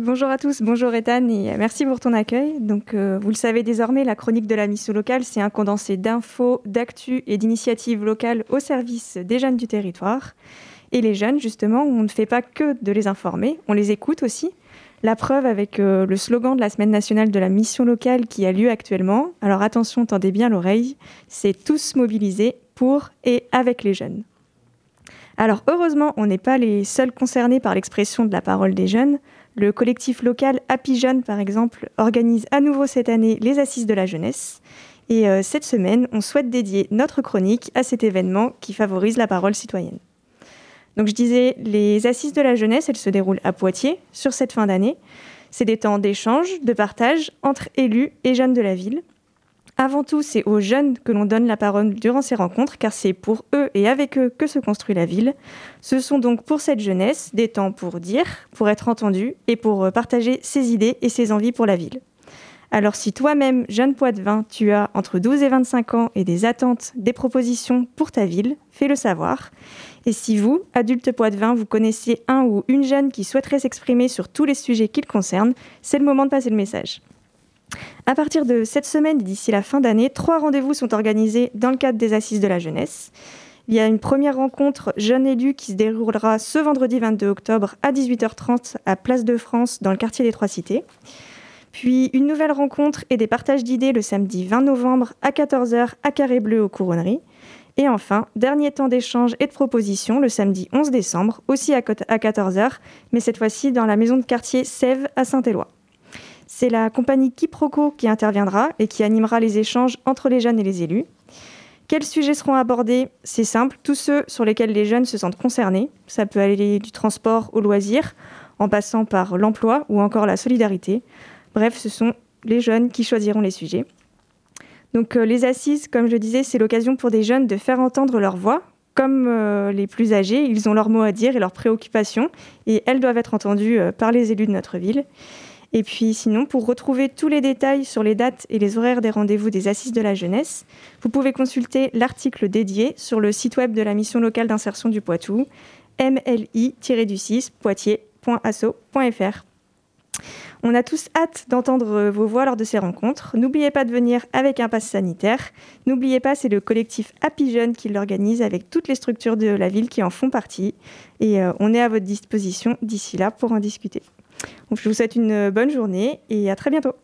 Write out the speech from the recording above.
bonjour à tous, bonjour Ethan et merci pour ton accueil. Donc, euh, vous le savez désormais, la chronique de la mission locale, c'est un condensé d'infos, d'actu et d'initiatives locales au service des jeunes du territoire. Et les jeunes, justement, on ne fait pas que de les informer, on les écoute aussi. La preuve avec euh, le slogan de la semaine nationale de la mission locale qui a lieu actuellement. Alors attention, tendez bien l'oreille, c'est tous mobilisés pour et avec les jeunes. Alors heureusement, on n'est pas les seuls concernés par l'expression de la parole des jeunes. Le collectif local Happy Jeunes, par exemple, organise à nouveau cette année les Assises de la jeunesse. Et euh, cette semaine, on souhaite dédier notre chronique à cet événement qui favorise la parole citoyenne. Donc je disais, les assises de la jeunesse, elles se déroulent à Poitiers sur cette fin d'année. C'est des temps d'échange, de partage entre élus et jeunes de la ville. Avant tout, c'est aux jeunes que l'on donne la parole durant ces rencontres, car c'est pour eux et avec eux que se construit la ville. Ce sont donc pour cette jeunesse des temps pour dire, pour être entendu et pour partager ses idées et ses envies pour la ville. Alors si toi-même, jeune Poitvin, tu as entre 12 et 25 ans et des attentes, des propositions pour ta ville, fais-le savoir. Et si vous, adulte Poitvin, vous connaissez un ou une jeune qui souhaiterait s'exprimer sur tous les sujets qui le concernent, c'est le moment de passer le message. À partir de cette semaine et d'ici la fin d'année, trois rendez-vous sont organisés dans le cadre des Assises de la jeunesse. Il y a une première rencontre jeune élu qui se déroulera ce vendredi 22 octobre à 18h30 à Place de France dans le quartier des Trois Cités. Puis une nouvelle rencontre et des partages d'idées le samedi 20 novembre à 14h à Carré Bleu aux Couronneries. Et enfin, dernier temps d'échange et de propositions le samedi 11 décembre, aussi à 14h, mais cette fois-ci dans la maison de quartier Sèvres à Saint-Éloi. C'est la compagnie Quiproquo qui interviendra et qui animera les échanges entre les jeunes et les élus. Quels sujets seront abordés? C'est simple, tous ceux sur lesquels les jeunes se sentent concernés. Ça peut aller du transport au loisir, en passant par l'emploi ou encore la solidarité. Bref, ce sont les jeunes qui choisiront les sujets. Donc euh, les assises, comme je disais, c'est l'occasion pour des jeunes de faire entendre leur voix. Comme euh, les plus âgés, ils ont leurs mots à dire et leurs préoccupations, et elles doivent être entendues euh, par les élus de notre ville. Et puis sinon, pour retrouver tous les détails sur les dates et les horaires des rendez-vous des assises de la jeunesse, vous pouvez consulter l'article dédié sur le site web de la mission locale d'insertion du Poitou, mli-du6 poitiers.asso.fr. On a tous hâte d'entendre vos voix lors de ces rencontres. N'oubliez pas de venir avec un pass sanitaire. N'oubliez pas, c'est le collectif Happy Jeunes qui l'organise avec toutes les structures de la ville qui en font partie. Et euh, on est à votre disposition d'ici là pour en discuter. Je vous souhaite une bonne journée et à très bientôt.